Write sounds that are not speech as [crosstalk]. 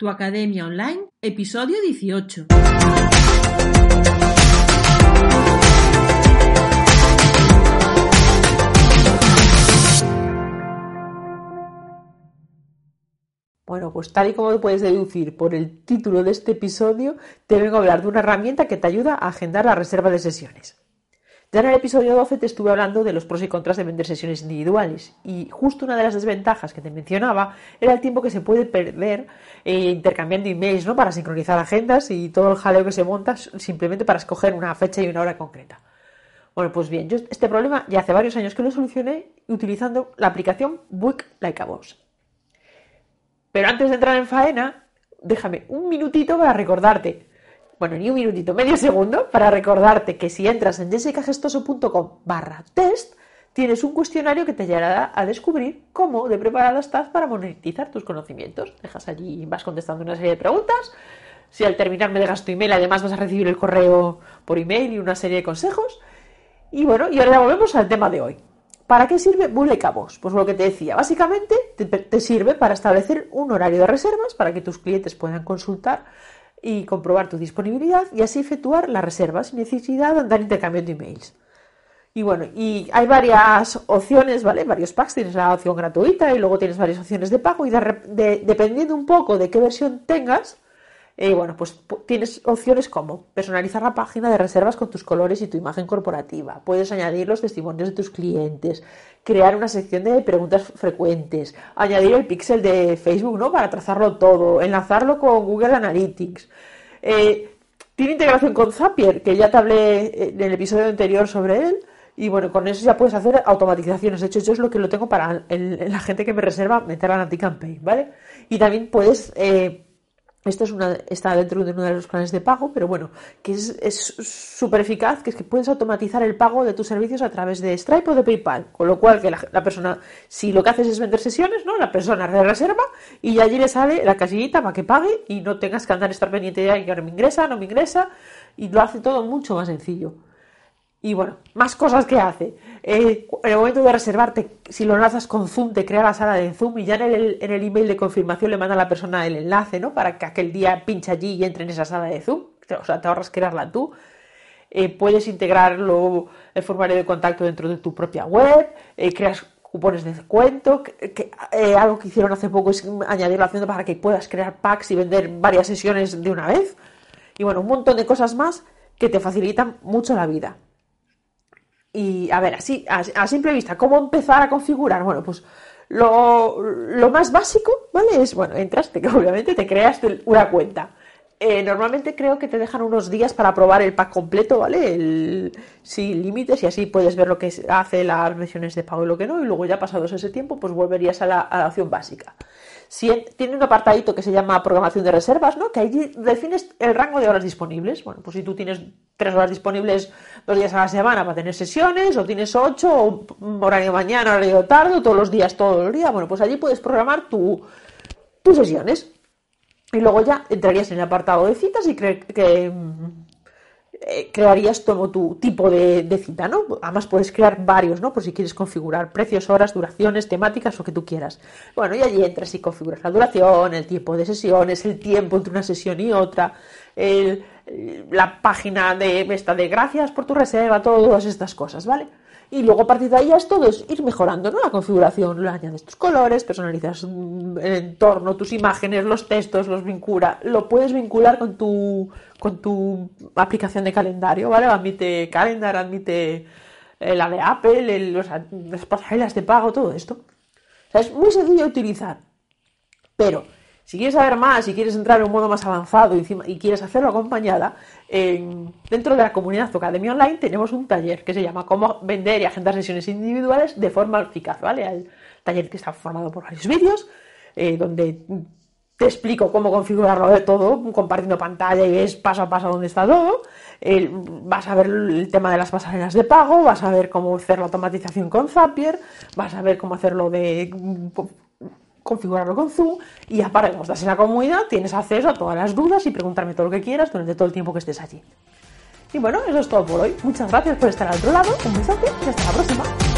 Tu Academia Online, episodio 18. Bueno, pues tal y como puedes deducir por el título de este episodio, te vengo a hablar de una herramienta que te ayuda a agendar la reserva de sesiones. Ya en el episodio 12 te estuve hablando de los pros y contras de vender sesiones individuales y justo una de las desventajas que te mencionaba era el tiempo que se puede perder eh, intercambiando emails ¿no? para sincronizar agendas y todo el jaleo que se monta simplemente para escoger una fecha y una hora concreta. Bueno, pues bien, yo este problema ya hace varios años que lo solucioné utilizando la aplicación Book Like a Boss. Pero antes de entrar en faena, déjame un minutito para recordarte, bueno, ni un minutito, medio segundo, para recordarte que si entras en jessicagestoso.com barra test, tienes un cuestionario que te ayudará a descubrir cómo de preparada estás para monetizar tus conocimientos. Dejas allí, vas contestando una serie de preguntas. Si al terminar me dejas tu email, además vas a recibir el correo por email y una serie de consejos. Y bueno, y ahora volvemos al tema de hoy. ¿Para qué sirve Bullet Cabos? Pues lo que te decía, básicamente te, te, sirve para establecer un horario de reservas para que tus clientes puedan consultar y comprobar tu disponibilidad y así efectuar las reservas sin necesidad de andar intercambiando emails. Y bueno, y hay varias opciones, ¿vale? Varios packs, tienes la opción gratuita y luego tienes varias opciones de pago y de, dependiendo un poco de qué versión tengas, eh, bueno, pues tienes opciones como personalizar la página de reservas con tus colores y tu imagen corporativa. Puedes añadir los testimonios de tus clientes, crear una sección de preguntas frecuentes, añadir el pixel de Facebook, ¿no? Para trazarlo todo, enlazarlo con Google Analytics. Eh, tiene integración con Zapier, que ya te hablé en el episodio anterior sobre él. Y bueno, con eso ya puedes hacer automatizaciones. De hecho, yo es lo que lo tengo para la gente que me reserva meterla en Anticampaign, ¿vale? Y también puedes eh, esto es una, está dentro de uno de los planes de pago, pero bueno, que es súper eficaz, que es que puedes automatizar el pago de tus servicios a través de Stripe o de PayPal, con lo cual que la, persona, si lo que haces es vender sesiones, ¿no? La persona reserva y allí le sale la casillita para que pague y no tengas que andar estar pendiente de que ahora me ingresa, no me ingresa, y lo hace todo mucho más sencillo. Y bueno, más cosas que hace. Eh, en el momento de reservarte, si lo enlazas con Zoom, te crea la sala de Zoom y ya en el, en el email de confirmación le manda a la persona el enlace, ¿no? Para que aquel día pinche allí y entre en esa sala de Zoom. O sea, te ahorras crearla tú. Eh, puedes integrarlo, el formulario de contacto dentro de tu propia web, eh, creas cupones de descuento, que, algo que hicieron hace poco es añadir la opción para que puedas crear packs y vender varias sesiones de una vez. Y bueno, un montón de cosas más que te facilitan mucho la vida. Y a ver, así, a, simple vista, ¿cómo empezar a configurar? Bueno, pues lo, lo, más básico, ¿vale? Es, bueno, entras, te, [laughs] obviamente te creas una cuenta. Eh, normalmente creo que te dejan unos días para probar el pack completo, ¿vale? El, sin límites y así puedes ver lo que hace las versiones de pago y lo que no, y luego ya pasados ese tiempo, pues volverías a la, a la opción básica. Si tiene un apartadito que se llama programación de reservas, ¿no? Que ahí defines el rango de horas disponibles. Bueno, pues si tú tienes tres horas disponibles dos días a la semana para tener sesiones, o tienes ocho, o horario mañana, horario tarde, todos los días, todo el día, bueno, pues allí puedes programar tu, tus sesiones. Y luego ya entrarías en el apartado de citas y que eh, crearías todo tu tipo de, cita, ¿no? Además puedes crear varios, ¿no? Por si quieres configurar precios, horas, duraciones, temáticas, lo que tú quieras. Bueno, y allí entras y configuras la duración, el tiempo de sesiones, el tiempo entre una sesión y otra, la página de esta de gracias por tu reserva, todas estas cosas, ¿vale? Y luego a partir de ahí ya es todo es ir mejorando, ¿no? La configuración, lo añades tus colores, personalizas el entorno, tus imágenes, los textos, los vincula, lo puedes vincular con tu con tu aplicación de calendario, ¿vale? Admite Calendar, admite eh, la de Apple, las pasarelas de pago, todo esto. O sea, es muy sencillo de utilizar. Pero si quieres saber más, si quieres entrar en un modo más avanzado y, quieres hacerlo acompañada, dentro de la comunidad Academia Online tenemos un taller que se llama Cómo vender y agendar sesiones individuales de forma eficaz, ¿vale? El taller que está formado por varios vídeos, eh, donde te explico cómo configurarlo de todo, compartiendo pantalla y ves paso a paso dónde está todo. vas a ver el tema de las pasarelas de pago, vas a ver cómo hacer la automatización con Zapier, vas a ver cómo hacerlo de configurarlo con Zoom y aparte, como estás en la comunidad, tienes acceso a todas las dudas y preguntarme todo lo que quieras durante todo el tiempo que estés allí. Y bueno, eso es todo por hoy. Muchas gracias por estar al otro lado, un besote y hasta la próxima.